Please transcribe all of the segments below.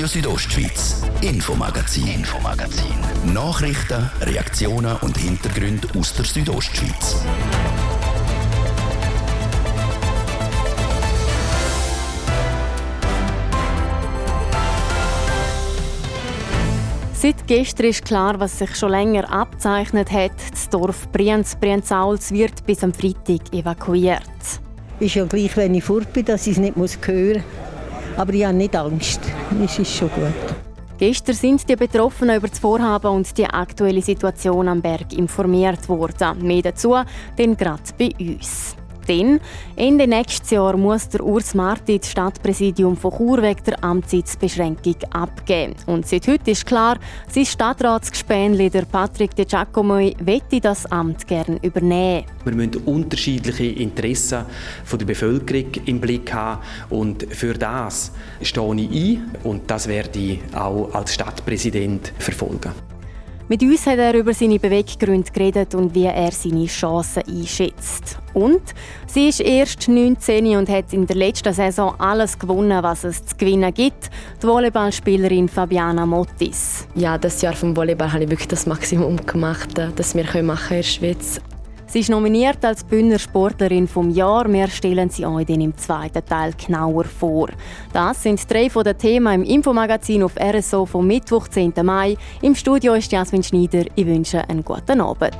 Radio Südostschweiz, Infomagazin, Infomagazin. Nachrichten, Reaktionen und Hintergründe aus der Südostschweiz. Seit gestern ist klar, was sich schon länger abzeichnet hat. Das Dorf Brienz, Brienzauls wird bis am Freitag evakuiert. Ist ja gleich, wenn ich fort bin, dass ich es nicht muss hören muss. Aber ich habe nicht Angst. Es ist schon gut. Gestern sind die Betroffenen über das Vorhaben und die aktuelle Situation am Berg informiert worden. Mehr dazu dann gerade bei uns. Denn Ende nächstes Jahr muss der Urs Marti das Stadtpräsidium von Chur wegen der Amtszeitsbeschränkung abgeben. Und seit heute ist klar, sein Stadtratsgespänli, der Patrick De Giacomoi, wette das Amt gerne übernehmen. Wir müssen unterschiedliche Interessen der Bevölkerung im Blick haben und für das stehe ich ein und das werde ich auch als Stadtpräsident verfolgen. Mit uns hat er über seine Beweggründe geredet und wie er seine Chancen einschätzt. Und sie ist erst 19 und hat in der letzten Saison alles gewonnen, was es zu gewinnen gibt. Die Volleyballspielerin Fabiana Mottis. Ja, das Jahr vom Volleyball habe ich wirklich das Maximum gemacht, äh, das wir in der Schweiz Sie ist nominiert als Bündner Sportlerin vom Jahr. Wir stellen sie euch dann im zweiten Teil genauer vor. Das sind drei von den Themen im Infomagazin auf RSO vom Mittwoch, 10. Mai. Im Studio ist Jasmin Schneider. Ich wünsche einen guten Abend.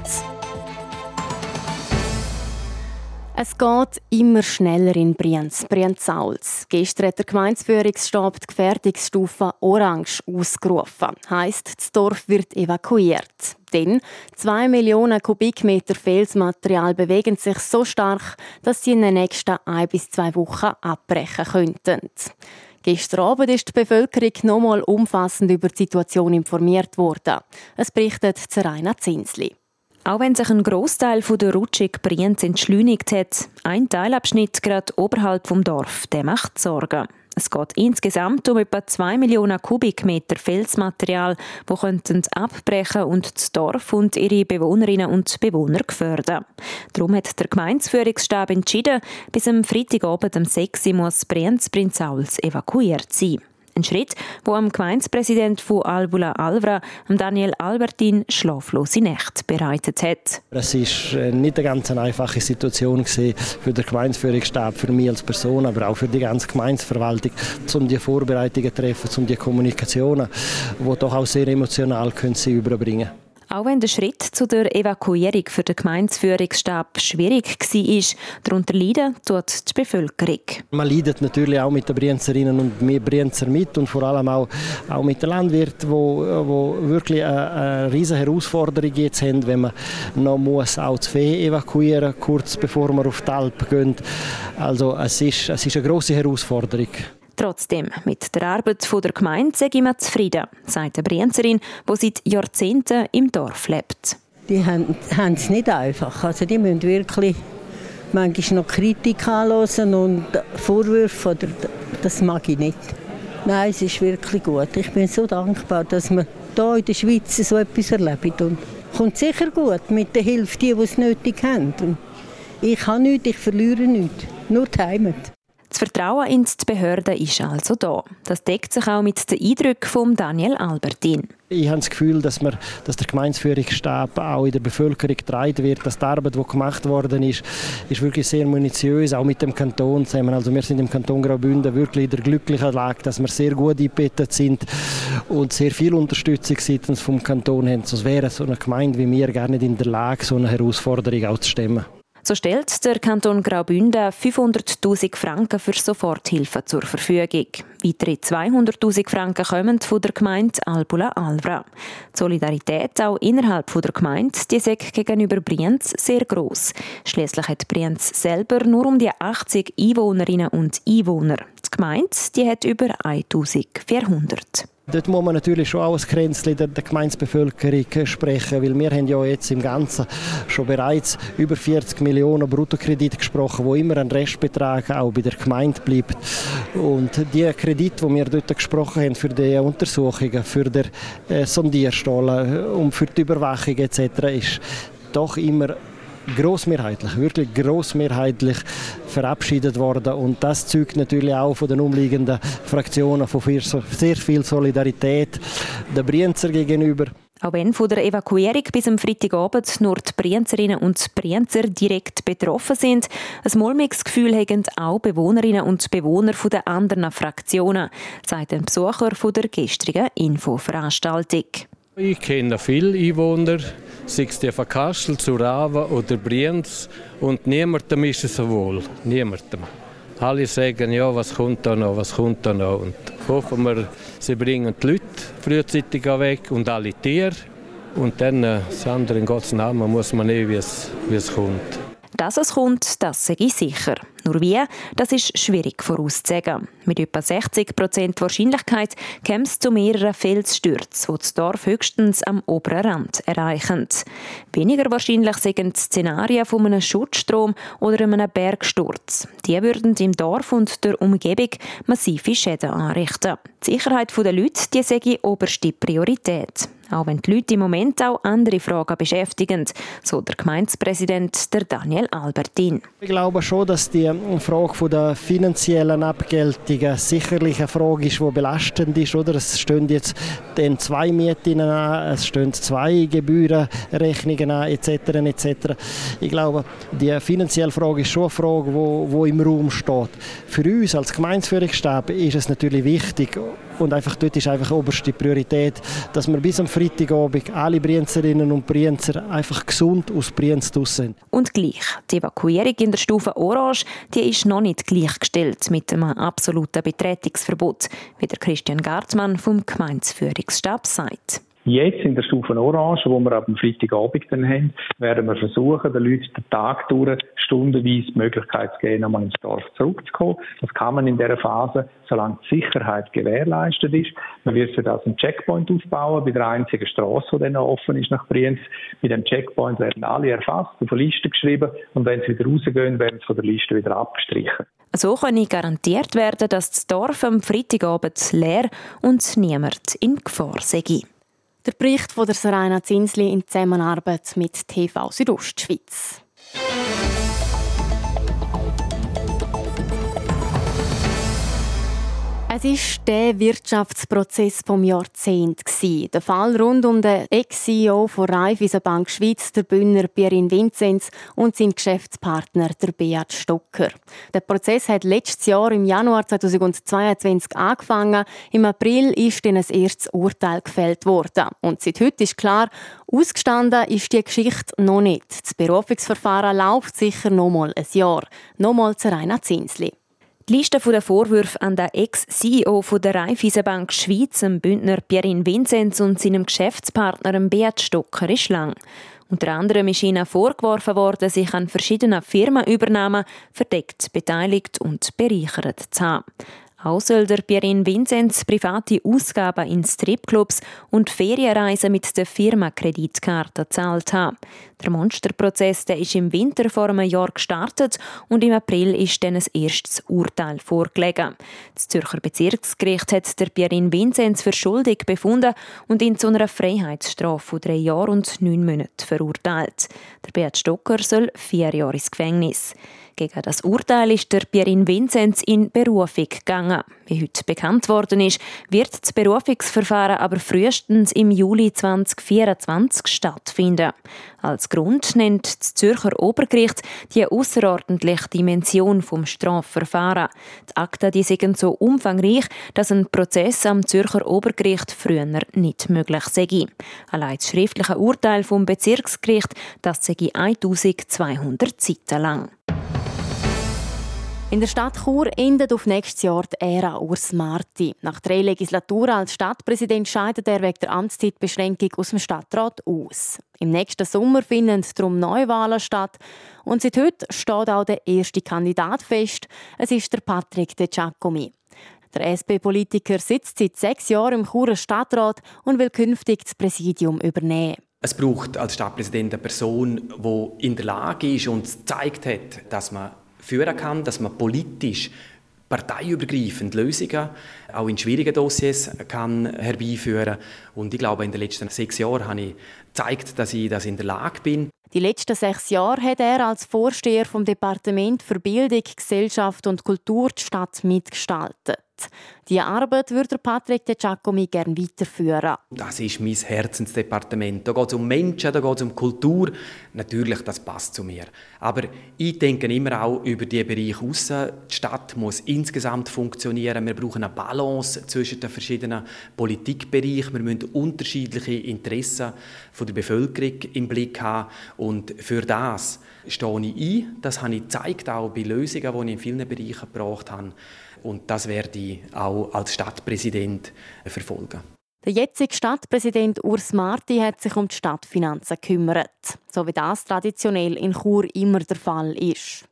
Es geht immer schneller in Brienz, Brienzauls. Gestern hat der Gemeindeführungsstab die Gefährdungsstufe Orange ausgerufen. Heißt, das Dorf wird evakuiert. Denn zwei Millionen Kubikmeter Felsmaterial bewegen sich so stark, dass sie in den nächsten ein bis zwei Wochen abbrechen könnten. Gestern Abend ist die Bevölkerung nochmal umfassend über die Situation informiert worden. Es berichtet Zeraina Zinsli. Auch wenn sich ein Großteil der Rutschig Brienz entschleunigt hat, ein Teilabschnitt gerade oberhalb vom Dorf, der macht Sorgen. Es geht insgesamt um etwa 2 Millionen Kubikmeter Felsmaterial, wo könnten abbrechen und das Dorf und ihre Bewohnerinnen und Bewohner gefährden. Darum hat der Gemeinsführungsstab entschieden, bis am Freitagabend um 6 Uhr muss Brienz-Prinzauls evakuiert sein. Ein Schritt, wo am Gemeinspräsident von Albula Alvra, Daniel Albertin, schlaflose Nächte bereitet hat. Es ist äh, nicht eine ganz einfache Situation für den Gemeinsführungsstab, für mich als Person, aber auch für die ganze Gemeinsverwaltung, um die Vorbereitungen zu treffen, um die Kommunikationen, die doch auch sehr emotional können sie überbringen können. Auch wenn der Schritt zu der Evakuierung für den Gemeindeführungsstab schwierig war, darunter leiden tut die Bevölkerung. Man leidet natürlich auch mit den Brienzerinnen und wir Brienzer mit und vor allem auch, auch mit den Landwirten, wo, wo wirklich eine, eine riesige Herausforderung jetzt haben, wenn man noch muss auch das Vieh evakuieren kurz bevor wir auf die Alp gehen. Also es ist, es ist eine große Herausforderung. Trotzdem, mit der Arbeit der Gemeinde sei ich zufrieden, sagt eine Brienzerin, die seit Jahrzehnten im Dorf lebt. Die haben, es nicht einfach. Also die müssen wirklich manchmal noch Kritik anhören und Vorwürfe. Oder, das mag ich nicht. Nein, es ist wirklich gut. Ich bin so dankbar, dass wir hier in der Schweiz so etwas erleben. Und kommt sicher gut mit der Hilfe, die, die es nötig haben. Und ich habe nichts, ich verliere nichts. Nur die Heimat. Das Vertrauen in die Behörden ist also da. Das deckt sich auch mit den Eindrücken von Daniel Albertin. Ich habe das Gefühl, dass, wir, dass der Gemeindeführungsstab auch in der Bevölkerung getragen wird, dass die Arbeit, die gemacht worden ist, ist wirklich sehr munitiös, auch mit dem Kanton zusammen. Also wir sind im Kanton Graubünden wirklich in der glücklichen Lage, dass wir sehr gut eingebettet sind und sehr viel Unterstützung seitens vom Kanton haben. Sonst wäre so eine Gemeinde wie wir gar nicht in der Lage, so eine Herausforderung auch zu stemmen. So stellt der Kanton Graubünden 500.000 Franken für Soforthilfe zur Verfügung. Weitere 200.000 Franken kommen von der Gemeinde Albula Alvra. Die Solidarität auch innerhalb der Gemeinde die ist gegenüber Brienz sehr groß. Schließlich hat Brienz selber nur um die 80 Einwohnerinnen und Einwohner. Die Gemeinde die hat über 1400. Dort muss man natürlich schon auch ein Grenzchen der, der Gemeindebevölkerung sprechen, weil wir haben ja jetzt im Ganzen schon bereits über 40 Millionen Bruttokredite gesprochen, wo immer ein Restbetrag auch bei der Gemeinde bleibt. Und die Kredite, die wir dort gesprochen haben für die Untersuchungen, für den äh, Sondierstollen und für die Überwachung etc., ist doch immer großmehrheitlich, wirklich großmehrheitlich verabschiedet worden und das zeugt natürlich auch von den umliegenden Fraktionen von sehr viel Solidarität der Brienzer gegenüber. Auch wenn von der Evakuierung bis am Freitagabend nur die Brienzerinnen und Brienzer direkt betroffen sind, ein mulmiges Gefühl haben auch Bewohnerinnen und Bewohner der anderen Fraktionen, sagt ein Besucher von der gestrigen Infoveranstaltung. Ich kenne viele Einwohner, sei es die von Kassel, Zurawa oder Brienz, und niemandem ist es wohl. Niemandem. Alle sagen, ja, was kommt da noch, was kommt da noch. Und hoffen wir, sie bringen die Leute frühzeitig weg und alle Tiere. Und dann, äh, das andere in Gottes Namen, muss man es, wie es kommt. Dass es kommt, das sage ich sicher. Nur wie, das ist schwierig vorauszusagen. Mit etwa 60 Prozent Wahrscheinlichkeit käme es zu mehreren Felsstürzen, die das Dorf höchstens am oberen Rand erreichen. Weniger wahrscheinlich sind Szenarien von einem Schutzstrom oder einem Bergsturz. Die würden im Dorf und der Umgebung massive Schäden anrichten. Die Sicherheit der Leute die ich oberste Priorität auch wenn die Leute im Moment auch andere Fragen beschäftigen, so der Gemeindepräsident der Daniel Albertin. Ich glaube schon, dass die Frage der finanziellen Abgeltungen sicherlich eine Frage ist, die belastend ist. Oder? Es stehen jetzt zwei Mieten an, es stehen zwei Gebührenrechnungen an, etc. etc. Ich glaube, die finanzielle Frage ist schon eine Frage, die im Raum steht. Für uns als Gemeindeführungsstab ist es natürlich wichtig, und einfach dort ist einfach oberste Priorität, dass wir bis am Freitagabend alle Brienzerinnen und Brienzer einfach gesund aus Brienz sind. Und gleich, die Evakuierung in der Stufe Orange, die ist noch nicht gleichgestellt mit einem absoluten Betretungsverbot, wie der Christian Gartmann vom Gemeinsführungsstab sagt. Jetzt in der Stufe Orange, wo wir dem Freitagabend dann haben, werden wir versuchen, den Leuten den Tag durch stundenweise die Möglichkeit zu geben, nochmal ins Dorf zurückzukommen. Das kann man in dieser Phase, solange die Sicherheit gewährleistet ist. Man wird für das einen Checkpoint aufbauen, bei der einzigen Straße, die dann noch offen ist nach Brienz. Mit dem Checkpoint werden alle erfasst, auf eine Liste geschrieben und wenn sie wieder rausgehen, werden sie von der Liste wieder abgestrichen. So kann garantiert werden, dass das Dorf am Freitagabend leer und niemand in Gefahr sei. Der Bericht von der Serena Zinsli in Zusammenarbeit mit TV Südostschweiz. Es war der Wirtschaftsprozess vom Jahrzehnt. Der Fall rund um den Ex-CEO von Raiffeisenbank Schweiz, der Bühner Pierin Vinzenz und seinen Geschäftspartner, der Beat Stocker. Der Prozess hat letztes Jahr im Januar 2022 angefangen. Im April ist dann ein erstes Urteil gefällt worden. Und seit heute ist klar, ausgestanden ist die Geschichte noch nicht. Das Berufungsverfahren läuft sicher noch mal ein Jahr. Nochmal zu Rainer Zinsli. Die Liste der Vorwürfe an den Ex-CEO der Raiffeisenbank Schweiz, dem Bündner Pierin Vinzenz und seinem Geschäftspartner Beat Stocker ist lang. Unter anderem ist ihnen vorgeworfen worden, sich an verschiedenen Firmenübernahmen verdeckt, beteiligt und bereichert zu haben. Auch soll der Pierin Vinzenz private Ausgaben in Stripclubs und Ferienreisen mit der Firmenkreditkarte gezahlt haben. Der Monsterprozess der ist im Winter vor einem Jahr gestartet und im April ist dann ein erstes Urteil vorgelegen. Das Zürcher Bezirksgericht hat der Pierin Vinzenz für schuldig befunden und ihn zu einer Freiheitsstrafe von drei Jahren und neun Monaten verurteilt. Der Beat Stocker soll vier Jahre ins Gefängnis. Gegen das Urteil ist der Pierin Vinzenz in Berufung gegangen. Wie heute bekannt worden ist, wird das Berufungsverfahren aber frühestens im Juli 2024 stattfinden. Als Grund nennt das Zürcher Obergericht die außerordentliche Dimension vom Strafverfahren. Die Akten die sind so umfangreich, dass ein Prozess am Zürcher Obergericht früher nicht möglich sei. Allein das schriftliche Urteil vom Bezirksgericht, das sei 1200 Seiten lang. In der Stadt Chur endet auf nächstes Jahr die Ära Urs Marti. Nach drei Legislaturen als Stadtpräsident scheidet er wegen der Amtszeitbeschränkung aus dem Stadtrat aus. Im nächsten Sommer finden darum Neuwahlen statt. Und seit heute steht auch der erste Kandidat fest. Es ist der Patrick De Giacomi. Der SP-Politiker sitzt seit sechs Jahren im Churer Stadtrat und will künftig das Präsidium übernehmen. Es braucht als Stadtpräsident eine Person, die in der Lage ist und gezeigt hat, dass man führen kann, dass man politisch parteiübergreifend Lösungen auch in schwierigen Dossiers kann herbeiführen Und ich glaube, in den letzten sechs Jahren habe ich gezeigt, dass ich das in der Lage bin. Die letzten sechs Jahre hat er als Vorsteher vom Departement für Bildung, Gesellschaft und Kultur die Stadt mitgestaltet. Diese Arbeit würde Patrick De Giacomi gerne weiterführen. Das ist mein Herzensdepartement. Da geht es um Menschen, da geht es um Kultur. Natürlich, das passt zu mir. Aber ich denke immer auch über die Bereiche raus. Die Stadt muss insgesamt funktionieren. Wir brauchen eine Balance zwischen den verschiedenen Politikbereichen. Wir müssen unterschiedliche Interessen von der Bevölkerung im Blick haben. Und für das stehe ich ein. Das habe ich gezeigt, auch bei Lösungen, die ich in vielen Bereichen gebracht habe. Und das werde ich auch als Stadtpräsident verfolgen. Der jetzige Stadtpräsident Urs Marti hat sich um die Stadtfinanzen gekümmert, so wie das traditionell in Chur immer der Fall ist.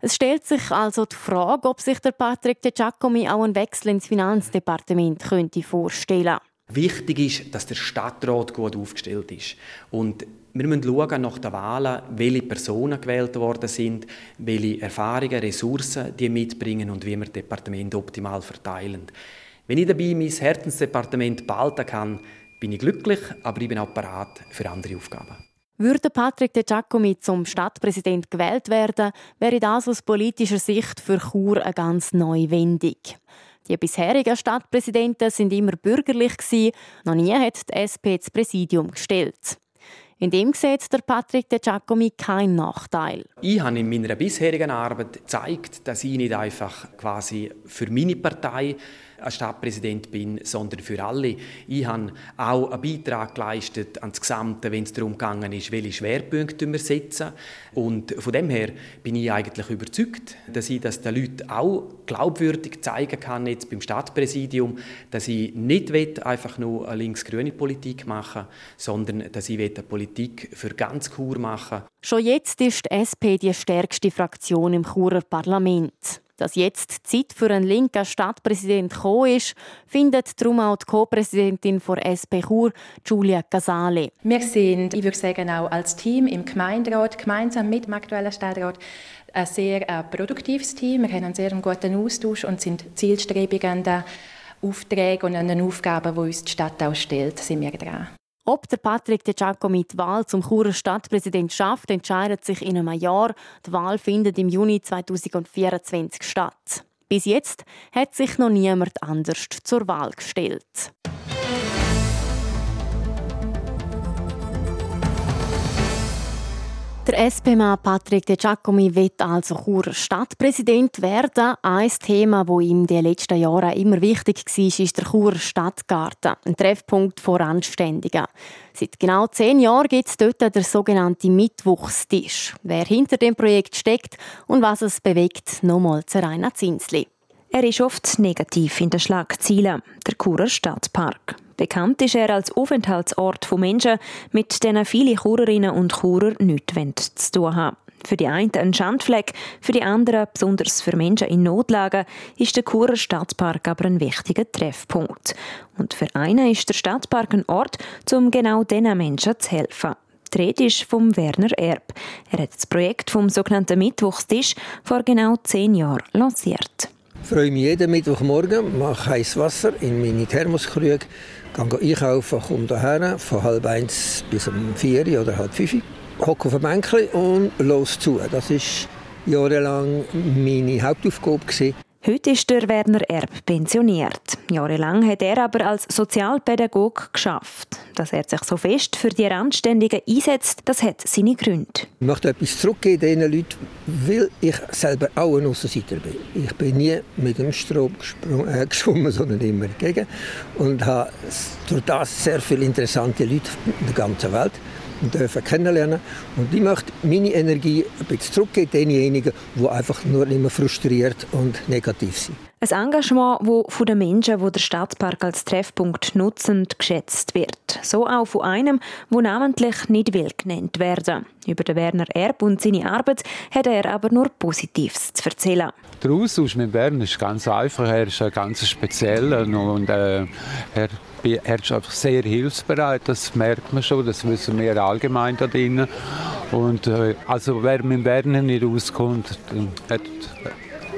Es stellt sich also die Frage, ob sich der Patrick De Giacomi auch einen Wechsel ins Finanzdepartement könnte vorstellen Wichtig ist, dass der Stadtrat gut aufgestellt ist. Und wir müssen schauen nach den Wahlen, welche Personen gewählt worden sind, welche Erfahrungen, Ressourcen die mitbringen und wie wir das Departement optimal verteilen. Wenn ich dabei mein Herzensdepartement behalten kann, bin ich glücklich, aber ich bin auch bereit für andere Aufgaben. Würde Patrick De Giacomi zum Stadtpräsident gewählt werden, wäre das aus politischer Sicht für Chur eine ganz neue Wendung. Die bisherigen Stadtpräsidenten sind immer bürgerlich noch nie hat die SP das Präsidium gestellt. In dem sieht der Patrick De Giacomi keinen Nachteil. Ich habe in meiner bisherigen Arbeit gezeigt, dass ich nicht einfach quasi für meine Partei Stadtpräsident bin, sondern für alle. Ich habe auch einen Beitrag geleistet an das Gesamte, wenn es darum gegangen ist, welche Schwerpunkte wir setzen. Und von dem her bin ich eigentlich überzeugt, dass ich das den Leuten auch glaubwürdig zeigen kann, jetzt beim Stadtpräsidium, dass ich nicht einfach nur eine links-grüne Politik machen sondern dass ich eine Politik für ganz Chur machen Schon jetzt ist die SP die stärkste Fraktion im Churer Parlament. Dass jetzt Zeit für einen linken Stadtpräsident gekommen ist, findet darum auch die Co-Präsidentin von SP Chur, Giulia Casale. Wir sind, ich würde sagen, auch als Team im Gemeinderat, gemeinsam mit dem aktuellen Stadtrat, ein sehr äh, produktives Team. Wir haben einen sehr guten Austausch und sind zielstrebig an den Aufträgen und an den Aufgaben, die uns die Stadt auch stellt, sind wir dran. Ob der Patrick De Giacomi die Wahl zum Churer Stadtpräsident schafft, entscheidet sich in einem Jahr. Die Wahl findet im Juni 2024 statt. Bis jetzt hat sich noch niemand anders zur Wahl gestellt. Der SP-Mann Patrick De Giacomi wird also Churer Stadtpräsident werden. Ein Thema, das ihm in den letzten Jahren immer wichtig war, ist der Churer Stadtgarten, ein Treffpunkt vor Anständigen. Seit genau zehn Jahren gibt es dort den sogenannten Mittwochstisch. Wer hinter dem Projekt steckt und was es bewegt, nochmal zu Rainer Zinsli. Er ist oft negativ in den Schlagzeilen, der Churer Stadtpark. Bekannt ist er als Aufenthaltsort von Menschen, mit denen viele Churerinnen und Churer nichts zu tun haben. Für die einen ein Schandfleck, für die anderen, besonders für Menschen in Notlagen, ist der Churer Stadtpark aber ein wichtiger Treffpunkt. Und für einen ist der Stadtpark ein Ort, um genau diesen Menschen zu helfen. Die Rede ist vom Werner Erb. Er hat das Projekt vom sogenannten Mittwochstisch vor genau zehn Jahren lanciert. Freue mich jeden Mittwochmorgen, mache heißes Wasser in meine Thermoskrüge gehe einkaufen, komme hierher, von halb eins bis um vier oder halb fünf, hocke auf ein Bänkchen und los zu. Das war jahrelang meine Hauptaufgabe. Gewesen. Heute ist der Werner Erb pensioniert. Jahrelang hat er aber als Sozialpädagog geschafft. Dass er sich so fest für die Randständigen einsetzt, das hat seine Gründe. Ich möchte etwas zurückgeben diesen Leuten, weil ich selber auch ein Aussenseiter bin. Ich bin nie mit dem Strom äh, geschwommen, sondern immer dagegen. Und habe durch das sehr viele interessante Leute in der ganzen Welt dürfen kennenlernen. Und ich möchte meine Energie ein bisschen zurückgeben denjenigen, die einfach nur immer frustriert und negativ sind. Ein Engagement, das von den Menschen, die der Stadtpark als Treffpunkt nutzen, geschätzt wird. So auch von einem, der namentlich nicht will genannt werden. Über den Werner Erb und seine Arbeit hat er aber nur Positives zu erzählen. Der Austausch mit Werner ist ganz einfach. Er ist ein ganz spezieller und äh, er er ist einfach sehr hilfsbereit, das merkt man schon, das wissen wir allgemein da drinnen. Und äh, also wer mit Werner nicht auskommt, hat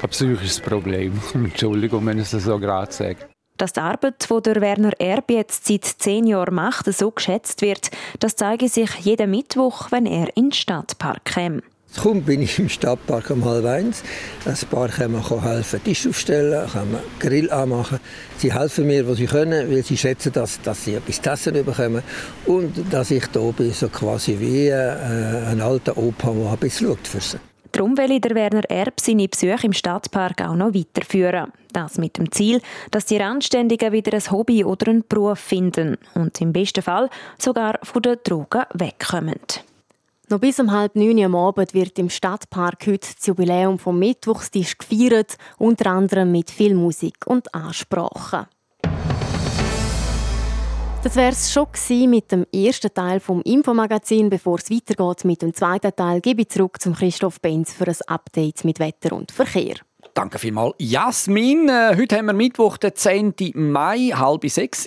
ein psychisches Problem. Entschuldigung, wenn ich es so gerade sage. Dass die Arbeit, die der Werner Erb jetzt seit zehn Jahren macht, so geschätzt wird, das zeige sich jeden Mittwoch, wenn er in den Stadtpark käme. Kaum bin ich im Stadtpark um halb eins. Ein paar können mir helfen, Tisch aufstellen, können Grill anmachen. Sie helfen mir, was sie können, weil sie schätzen, dass, dass sie etwas zu essen bekommen. Und dass ich da bin, so quasi wie äh, ein alter Opa, der ein bisschen schaut für sie. Darum will der Werner Erb seine Besuche im Stadtpark auch noch weiterführen. Das mit dem Ziel, dass die Randständigen wieder ein Hobby oder einen Beruf finden und im besten Fall sogar von den Drogen wegkommen. Noch bis um halb neun am Abend wird im Stadtpark heute das Jubiläum vom Mittwochstisch gefeiert, unter anderem mit viel Musik und Ansprachen. Das wäre es schon mit dem ersten Teil vom Infomagazin. Bevor es weitergeht mit dem zweiten Teil, gebe ich zurück zum Christoph Benz für ein Update mit Wetter und Verkehr. Danke vielmals, Jasmin. Äh, heute haben wir Mittwoch, den 10. Mai, halb sechs.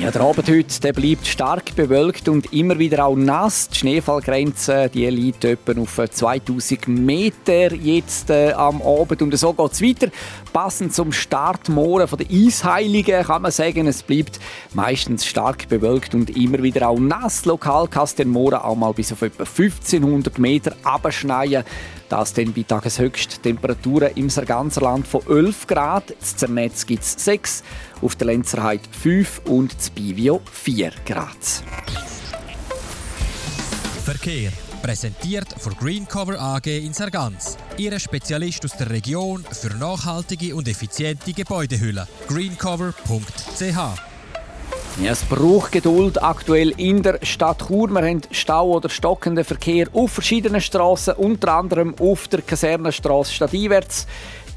Ja, der Abend heute der bleibt stark bewölkt und immer wieder auch nass. Die Schneefallgrenze die liegt etwa auf 2000 Meter jetzt äh, am Abend. Und so geht es weiter. Passend zum Start der Eisheiligen kann man sagen, es bleibt meistens stark bewölkt und immer wieder auch nass. Lokal kann es den morgen auch mal bis auf etwa 1500 Meter abschneien. Das dann bei Tageshöchsttemperaturen im ganzen Land von 11 Grad. Das Zernetz gibt es 6, auf der Lenzerheide 5 und das Bivio 4 Grad. Verkehr. Präsentiert von Greencover AG in Sargans. Ihre Spezialist aus der Region für nachhaltige und effiziente Gebäudehülle. greencover.ch ja, es braucht Geduld aktuell in der Stadt Chur. Wir haben Stau oder stockenden Verkehr auf verschiedenen Straßen, unter anderem auf der Kasernenstraße stadteinwärts.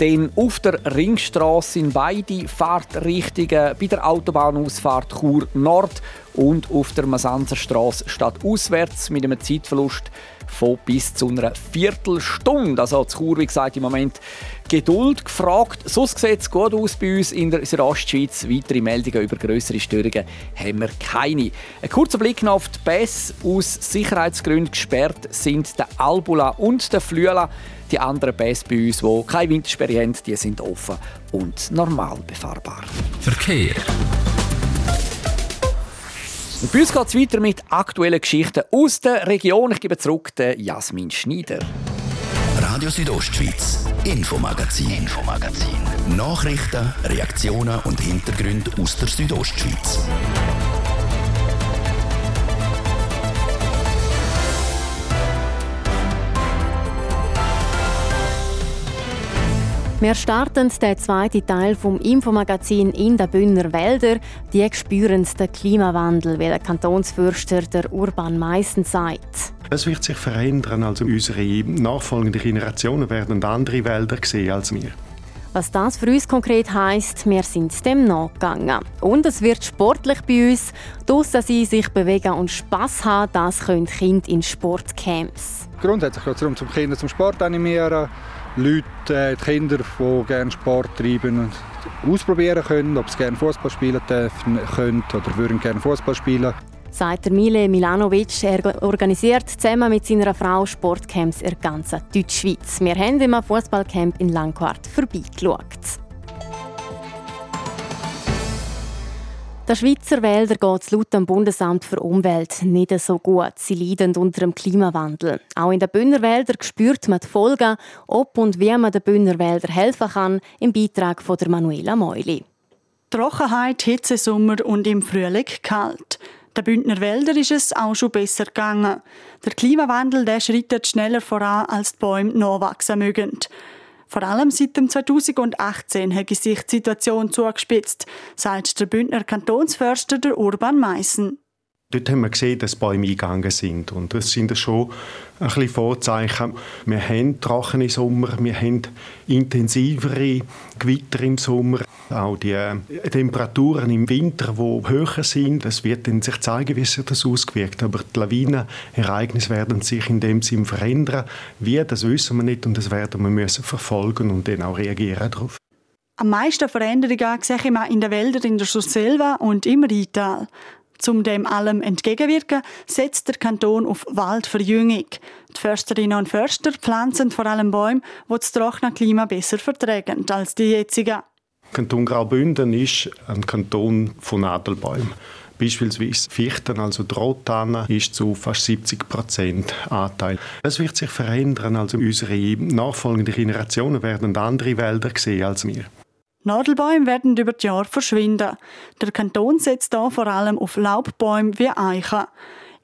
Dann auf der Ringstraße in beide Fahrtrichtungen bei der Autobahnausfahrt Chur Nord und auf der Masanzerstraße stadtauswärts mit einem Zeitverlust von bis zu einer Viertelstunde. Also zu Chur, wie gesagt, im Moment Geduld gefragt. Sonst sieht es gut aus bei uns in der Ostschweiz. Weitere Meldungen über größere Störungen haben wir keine. Ein kurzer Blick noch auf die Pässe. Aus Sicherheitsgründen gesperrt sind der Albula und der Flüela. Die anderen Pässe bei uns, die keine Wintersperre haben, die sind offen und normal befahrbar. Verkehr. Und bei uns geht es weiter mit aktuellen Geschichten aus der Region. Ich gebe zurück den Jasmin Schneider. Radio Südostschweiz, Infomagazin, Infomagazin. Nachrichten, Reaktionen und Hintergründe aus der Südostschweiz. Wir starten den zweiten Teil vom Infomagazin in den Bündner Wälder. Die spüren den Klimawandel, wie der Kantonsfürster der Urban Meissen sagt. Es wird sich verändern. Also unsere nachfolgenden Generationen werden andere Wälder sehen als wir. Was das für uns konkret heisst, wir sind dem nachgegangen. Und es wird sportlich bei uns. dass sie sich bewegen und Spass haben, das können Kinder in Sportcamps. Grundsätzlich geht es darum, zum Kinder zum Sport animieren Leute, äh, die Kinder, die gerne Sport treiben, ausprobieren können, ob sie gerne Fußball spielen dürfen, können oder würden gerne Fußball spielen. Sagt Mile Milanovic, er organisiert zusammen mit seiner Frau Sportcamps in der ganzen Deutschschweiz. Wir haben im Fußballcamp in Langquart vorbeigeschaut. Der Schweizer Wälder geht es laut dem Bundesamt für Umwelt nicht so gut. Sie leiden unter dem Klimawandel. Auch in den Bündnerwäldern spürt man die Folgen, ob und wie man den Bündnerwäldern helfen kann, im Beitrag von der Manuela Meuli. Trockenheit, Hitzesommer und im Frühling kalt. Den Bündner Wäldern ist es auch schon besser gegangen. Der Klimawandel der schreitet schneller voran, als die Bäume nachwachsen mögen. Vor allem seit dem 2018 hat sich die Situation zugespitzt, sagt der Bündner Kantonsförster der Urban Meissen. Dort haben wir gesehen, dass Bäume eingegangen sind. Und das sind schon ein bisschen Vorzeichen. Wir haben trockene Sommer, wir haben intensivere Gewitter im Sommer. Auch die äh, Temperaturen im Winter, die höher sind, das wird dann sich zeigen, wie sich das ausgewirkt. Aber die Lawinenereignisse werden sich in dem Sinn verändern. Wie, das wissen wir nicht und das werden wir müssen verfolgen und dann auch reagieren darauf. Am meisten Veränderungen sehe man in den Wäldern in der Surselva und im Rheintal. Um dem allem entgegenwirken, setzt der Kanton auf Waldverjüngung. Die Försterinnen und Förster pflanzen vor allem Bäume, die das trockene Klima besser vertragen als die jetzigen. Kanton Graubünden ist ein Kanton von Nadelbäumen. Beispielsweise Fichten, also Drohtannen, ist zu fast 70 Prozent Anteil. Das wird sich verändern. Also unsere nachfolgenden Generationen werden andere Wälder sehen als wir. Nadelbäume werden über die Jahre verschwinden. Der Kanton setzt da vor allem auf Laubbäume wie Eichen.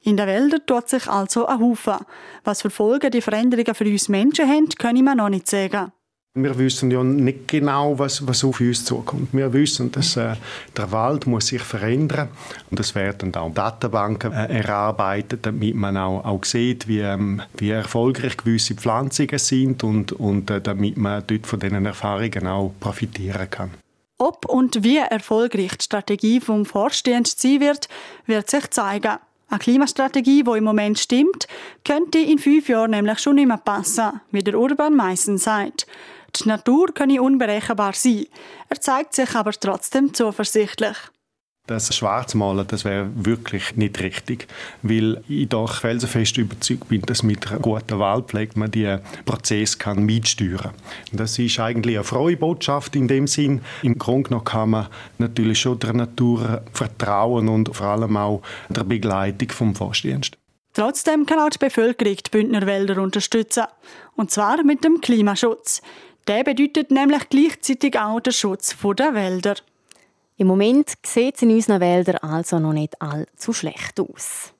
In den Wäldern tut sich also ein Haufen. Was für Folgen die Veränderungen für uns Menschen haben, können wir noch nicht sagen. Wir wissen ja nicht genau, was, was auf uns zukommt. Wir wissen, dass äh, der Wald muss sich verändern und es werden auch Datenbanken äh, erarbeitet, damit man auch, auch sieht, wie, ähm, wie erfolgreich gewisse Pflanzungen sind und, und äh, damit man dort von diesen Erfahrungen auch profitieren kann. Ob und wie erfolgreich die Strategie vom Vorstehens sein wird, wird sich zeigen. Eine Klimastrategie, die im Moment stimmt, könnte in fünf Jahren nämlich schon nicht mehr passen, wie der Urban Meissen sagt. Die Natur könne unberechenbar sein. Er zeigt sich aber trotzdem zuversichtlich. Das Schwarzmalen, das wäre wirklich nicht richtig, weil ich doch felsenfest überzeugt bin, dass mit einer guten Wahlpflege man diesen Prozess kann mitsteuern kann. Das ist eigentlich eine frohe Botschaft in dem Sinn. Im Grunde genommen kann man natürlich schon der Natur vertrauen und vor allem auch der Begleitung vom Forstdienst. Trotzdem kann auch die Bevölkerung die Bündner Wälder unterstützen. Und zwar mit dem Klimaschutz. Der bedeutet nämlich gleichzeitig auch den Schutz der Wälder. Im Moment sieht es in unseren Wäldern also noch nicht allzu schlecht aus.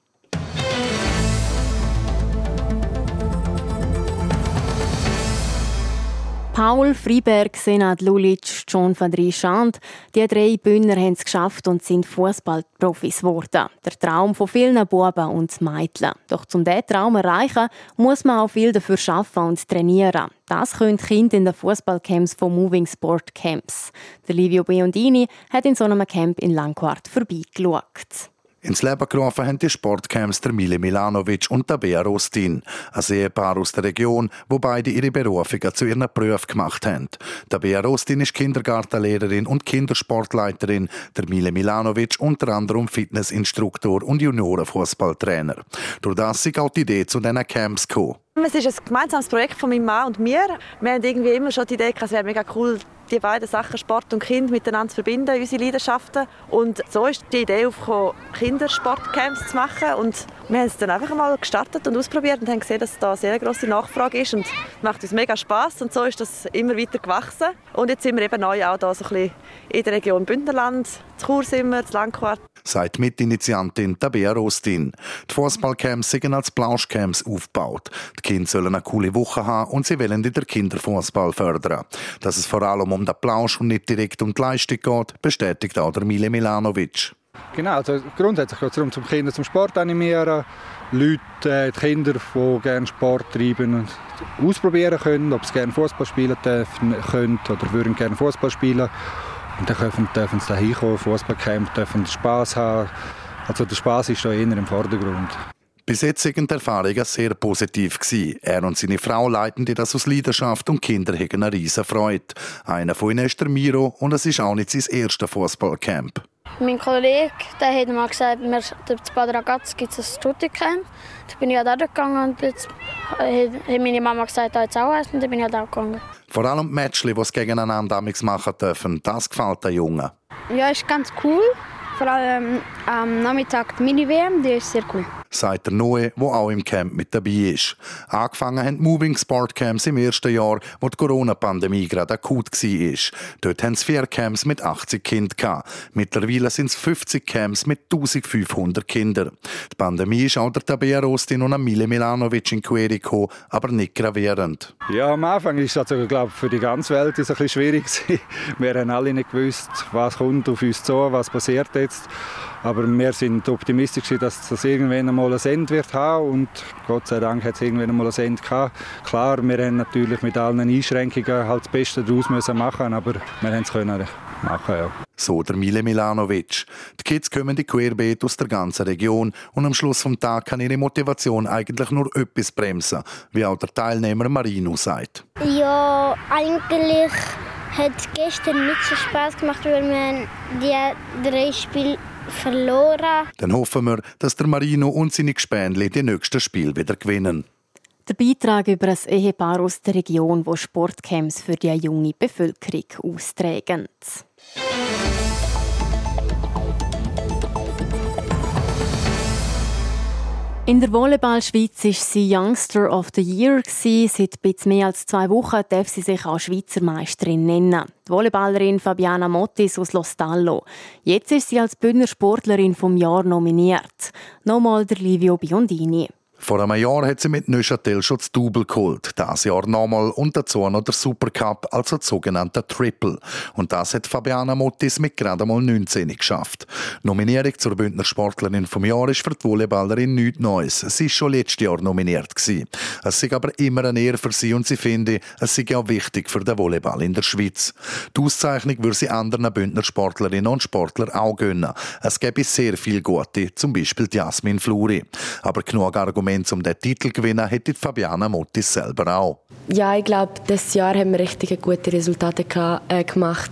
Paul Freiberg, Senat Lulic, John van Schand, die drei Bühner haben es geschafft und sind Fußballprofis geworden. Der Traum von vielen Buben und Mädchen. Doch um diesen Traum zu erreichen, muss man auch viel dafür arbeiten und trainieren. Das können Kinder in den Fußballcamps von Moving Sport Camps. Der Livio Biondini hat in so einem Camp in Langquart vorbeigeschaut. Ins Leben gerufen haben die Sportcamps der Mile Milanovic und der Bea Rostin, ein Ehepaar aus der Region, wo beide ihre Berufungen zu ihren Berufen gemacht haben. Der Bea Rostin ist Kindergartenlehrerin und Kindersportleiterin, der Mile Milanovic unter anderem Fitnessinstruktor und Juniorenfußballtrainer. Durch das ist auch die Idee zu diesen Camps gekommen. Es ist ein gemeinsames Projekt von meinem Mann und mir. Wir haben irgendwie immer schon die Idee, es wäre mega cool, die beiden Sachen, Sport und Kind, miteinander zu verbinden, unsere Leidenschaften. Und so ist die Idee aufgekommen, Kindersportcamps zu machen. Und wir haben es dann einfach mal gestartet und ausprobiert und haben gesehen, dass da eine sehr grosse Nachfrage ist und macht uns mega Spaß und so ist das immer weiter gewachsen. Und jetzt sind wir eben neu auch da so ein bisschen in der Region Bündnerland, zu Chur sind wir, zu Langquart. Sagt Mitinitiantin Tabea Rostin. Die Fußballcamps sind als Plauschcamps aufgebaut. Die Kinder sollen eine coole Woche haben und sie wollen den Kinderfußball fördern. Dass es vor allem um den Plausch und nicht direkt um die Leistung geht, bestätigt auch der Mile Milanovic. Genau, also grundsätzlich geht es darum, zum Kinder zum Sport animieren, Leute, äh, die Kinder, die gerne Sport treiben, ausprobieren können, ob sie gerne Fußball spielen dürfen, können oder würden gerne Fußball spielen. Und dann dürfen, dürfen sie da hinkommen, Fußballcamp, dürfen Spaß haben. Also der Spaß ist da eher im Vordergrund. Bis jetzt sind die Erfahrungen sehr positiv gewesen. Er und seine Frau leiten das aus Leidenschaft und Kinder haben eine riesen Freude. Einer von ihnen ist der Miro und es ist auch nicht sein erstes Fußballcamp. Mein Kollege der hat mal gesagt, wir, in Bad Ragaz gibt es ein Studiecamp. Da bin ich halt auch gegangen und jetzt hat meine Mama gesagt, da jetzt auch eins und dann bin ich halt auch gegangen. Vor allem die Matches, die sie gegeneinander machen dürfen, das gefällt den Jungen. Ja, ist ganz cool. Vor allem am Nachmittag die Mini-WM, die ist sehr cool sagt der Noe, der auch im Camp mit dabei ist. Angefangen haben die Moving Sport Camps im ersten Jahr, wo die Corona-Pandemie gerade akut war. Dort haben sie vier Camps mit 80 Kindern. Mittlerweile sind es 50 Camps mit 1500 Kindern. Die Pandemie ist auch der Tabea Rostin und Amile Milanovic in Quere gekommen, aber nicht gravierend. Ja, am Anfang ist es also, glaube für die ganze Welt ist es ein bisschen schwierig Wir haben alle nicht gewusst, was kommt auf uns zu, was passiert jetzt. Aber wir sind optimistisch, dass das irgendwann einmal ein Ende wird haben und Gott sei Dank hat es irgendwann einmal ein Ende gehabt. Klar, wir haben natürlich mit allen Einschränkungen halt das Beste daraus müssen machen, aber wir haben es können machen, ja. So der Mile Milanovic. Die Kids kommen die querbeet aus der ganzen Region und am Schluss vom Tag kann ihre Motivation eigentlich nur etwas bremsen, wie auch der Teilnehmer Marino sagt. Ja, eigentlich hat gestern nicht so Spaß gemacht, weil wir die drei Spiele verloren. Dann hoffen wir, dass der Marino und seine Gespänli die nächsten Spiele wieder gewinnen. Der Beitrag über ein Ehepaar aus der Region, wo Sportcamps für die junge Bevölkerung austragen. In der Volleyball-Schweiz ist sie Youngster of the Year. Seit etwas mehr als zwei Wochen darf sie sich auch Schweizer Meisterin nennen. Die Volleyballerin Fabiana Mottis aus Lostallo. Jetzt ist sie als Bündner Sportlerin vom Jahr nominiert. Nochmal der Livio Biondini. Vor einem Jahr hat sie mit Neuchâtel schon das Double geholt. Dieses Jahr nochmal und dazu noch der Supercup, also das sogenannte Triple. Und das hat Fabiana Mottis mit gerade mal 19 geschafft. Nominierung zur Bündner Sportlerin vom Jahr ist für die Volleyballerin nichts Neues. Sie war schon letztes Jahr nominiert. Gewesen. Es ist aber immer eine Ehre für sie und sie finde, es sei auch wichtig für den Volleyball in der Schweiz. Die Auszeichnung würde sie anderen Bündner Sportlerinnen und Sportlern auch gönnen. Es gäbe sehr viele gute, zum Beispiel Jasmin Fluri. Aber genug Argumente Argument, um den Titel gewinnen, hätte Fabiana Mottis selber auch. Ja, ich glaube, dieses Jahr haben wir richtig gute Resultate äh, gemacht.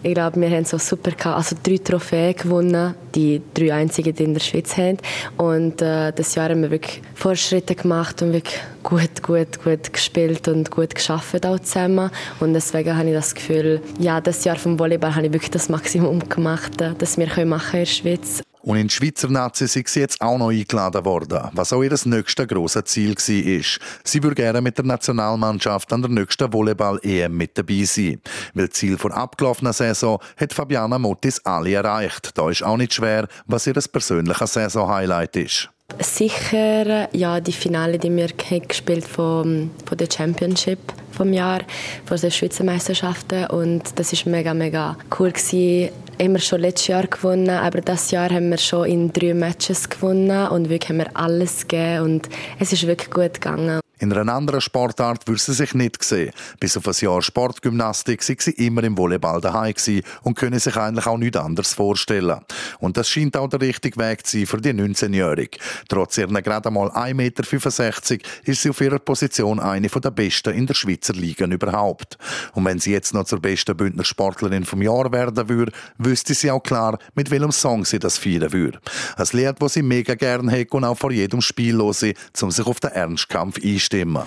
Ich glaube, wir haben so super gehabt. also drei Trophäen gewonnen, die drei einzigen, die in der Schweiz haben. Und äh, das Jahr haben wir wirklich Fortschritte gemacht und wirklich gut, gut, gut gespielt und gut geschafft auch zusammen. Und deswegen habe ich das Gefühl, ja, das Jahr vom Volleyball habe ich wirklich das Maximum gemacht, äh, das wir machen in der Schweiz. Und in die Schweizer Nazi sind sie jetzt auch noch eingeladen worden, was auch ihr nächstes grosses Ziel war. Sie würde gerne mit der Nationalmannschaft an der nächsten Volleyball-EM mit dabei sein. Weil das Ziel der abgelaufenen Saison hat Fabiana Mottis alle erreicht. Da ist auch nicht schwer, was ihr persönliches Saison-Highlight ist. Sicher ja, die Finale, die wir gespielt von, von der Championship vom Jahr, von der Schweizer Meisterschaften und das ist mega mega cool gewesen. Wir schon letztes Jahr gewonnen, aber das Jahr haben wir schon in drei Matches gewonnen und wirklich haben wir alles gegeben und es ist wirklich gut gegangen. In einer anderen Sportart würde sie sich nicht sehen. Bis auf ein Jahr Sportgymnastik sei sie immer im Volleyball daheim und können sich eigentlich auch nichts anderes vorstellen. Und das scheint auch der richtige Weg zu sein für die 19-Jährige. Trotz ihren gerade einmal 1,65 Meter ist sie auf ihrer Position eine der besten in der Schweizer Liga überhaupt. Und wenn sie jetzt noch zur besten Bündner Sportlerin vom Jahr werden würde, wüsste sie auch klar, mit welchem Song sie das feiern würde. Ein Lied, das sie mega gerne hat und auch vor jedem Spiel hören, um sich auf den Ernstkampf einzustellen stimmen.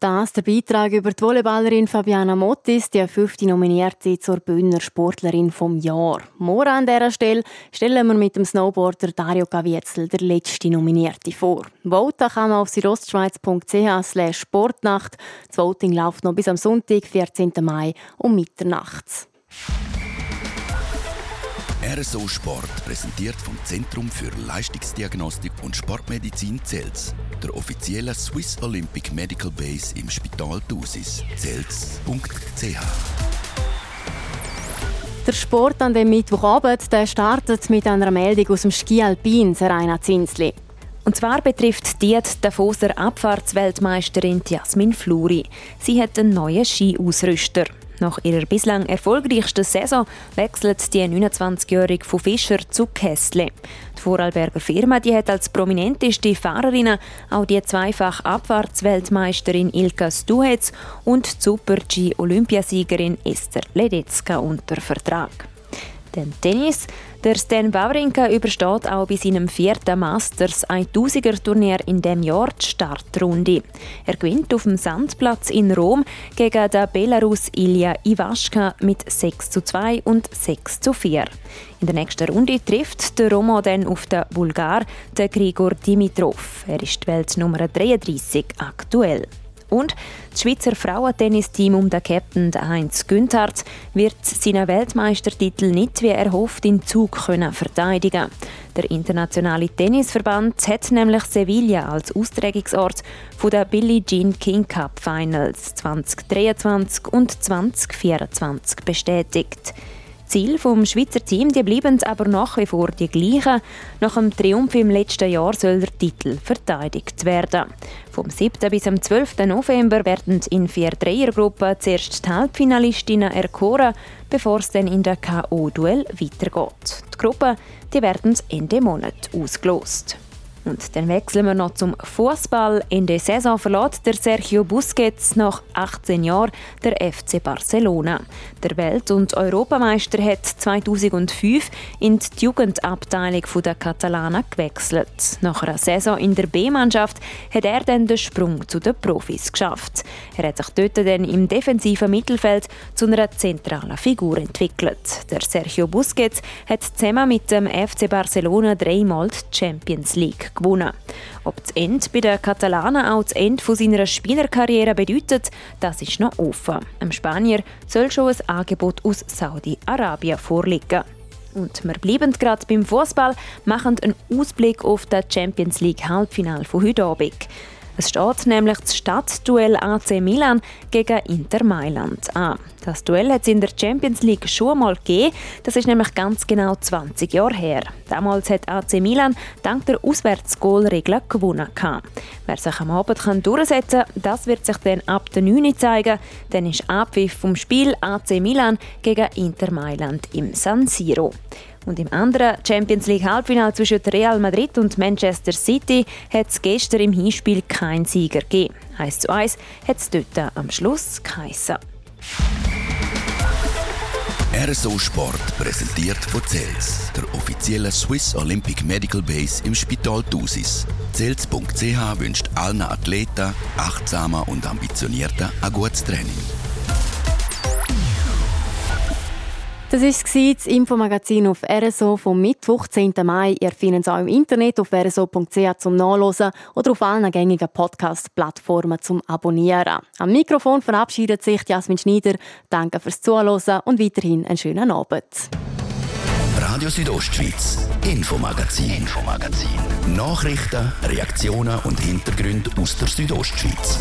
Das der Beitrag über die Volleyballerin Fabiana Mottis, die fünfte Nominierte zur Bühner Sportlerin vom Jahr. Morgen an dieser Stelle stellen wir mit dem Snowboarder Dario Gavietzel der letzte Nominierte vor. Voten kann man auf südostschweiz.ch Sportnacht. Das Voting läuft noch bis am Sonntag, 14. Mai um Mitternacht. RSO Sport präsentiert vom Zentrum für Leistungsdiagnostik und Sportmedizin Zels, der offiziellen Swiss Olympic Medical Base im Spital Thusis. Zels.ch der Sport an dem Mittwochabend der startet mit einer Meldung aus dem Ski Alpin Serena Zinsli. Und zwar betrifft die Davoser Abfahrtsweltmeisterin Jasmin Fluri. Sie hat einen neuen Skiausrüster. Nach ihrer bislang erfolgreichsten Saison wechselt die 29-Jährige von Fischer zu Kessle. Die Vorarlberger Firma die hat als prominenteste Fahrerin auch die zweifach Abfahrtsweltmeisterin Ilka Stuhetz und Super-G-Olympiasiegerin Esther Ledetzka unter Vertrag. Den Tennis der Stan Wawrinka übersteht auch bei seinem vierten Masters 1000er Turnier in dem Jahr die Startrunde. Er gewinnt auf dem Sandplatz in Rom gegen den Belarus Ilya Iwaschka mit 6 zu 2 und 6 zu 4. In der nächsten Runde trifft der Romo dann auf den Bulgar, den Grigor Dimitrov. Er ist die Weltnummer 33 aktuell. Und das Schweizer Frauentennisteam um den Captain Heinz Günthardt wird seinen Weltmeistertitel nicht wie erhofft in Zug können verteidigen. Der internationale Tennisverband hat nämlich Sevilla als Austragungsort der Billie Jean King Cup Finals 2023 und 2024 bestätigt. Ziel vom Schweizer Team die bleiben aber nach wie vor die gleichen. Nach dem Triumph im letzten Jahr soll der Titel verteidigt werden. Vom 7. bis am 12. November werden in vier Dreiergruppen zuerst die Halbfinalistinnen erkoren, bevor es dann in der K.O.-Duell weitergeht. Die Gruppen die werden Ende Monat ausgelost. Und dann wechseln wir noch zum Fußball. In der Saison verlässt der Sergio Busquets nach 18 Jahren der FC Barcelona. Der Welt- und Europameister hat 2005 in die Jugendabteilung der Katalanen gewechselt. Nach einer Saison in der B-Mannschaft hat er dann den Sprung zu den Profis geschafft. Er hat sich dort dann im defensiven Mittelfeld zu einer zentralen Figur entwickelt. Der Sergio Busquets hat zusammen mit dem FC Barcelona dreimal die Champions League gewonnen. Ob das Ende bei den Katalanen auch das Ende seiner Spielerkarriere bedeutet, das ist noch offen. Im Spanier soll schon ein Angebot aus Saudi-Arabien vorliegen. Und wir bleiben gerade beim Fußball, machen einen Ausblick auf das Champions League Halbfinale von heute Abend. Es steht nämlich das Stadtduell AC Milan gegen Inter Mailand an. Das Duell hat es in der Champions League schon einmal gegeben. Das ist nämlich ganz genau 20 Jahre her. Damals hat AC Milan dank der Auswärtsgoalregel gewonnen. Wer sich am Abend durchsetzen kann, das wird sich dann ab der 9 zeigen. Dann ist Abpfiff vom Spiel AC Milan gegen Inter Mailand im San Siro. Und im anderen Champions League Halbfinale zwischen Real Madrid und Manchester City hat es gestern im Hinspiel keinen Sieger gegeben. 1 zu 1 hat es dort am Schluss geheissen. RSO Sport präsentiert von CELS, der offiziellen Swiss Olympic Medical Base im Spital Thusis. CELS.ch wünscht allen Athleten, achtsamer und ambitionierter ein gutes Training. Das war das Infomagazin auf RSO vom Mittwoch, 10. Mai. Ihr findet es auch im Internet auf rso.ch zum Nachlesen oder auf allen gängigen Podcast-Plattformen zum Abonnieren. Am Mikrofon verabschiedet sich Jasmin Schneider. Danke fürs Zuhören und weiterhin einen schönen Abend. Radio Südostschweiz, Infomagazin, Infomagazin. Nachrichten, Reaktionen und Hintergründe aus der Südostschweiz.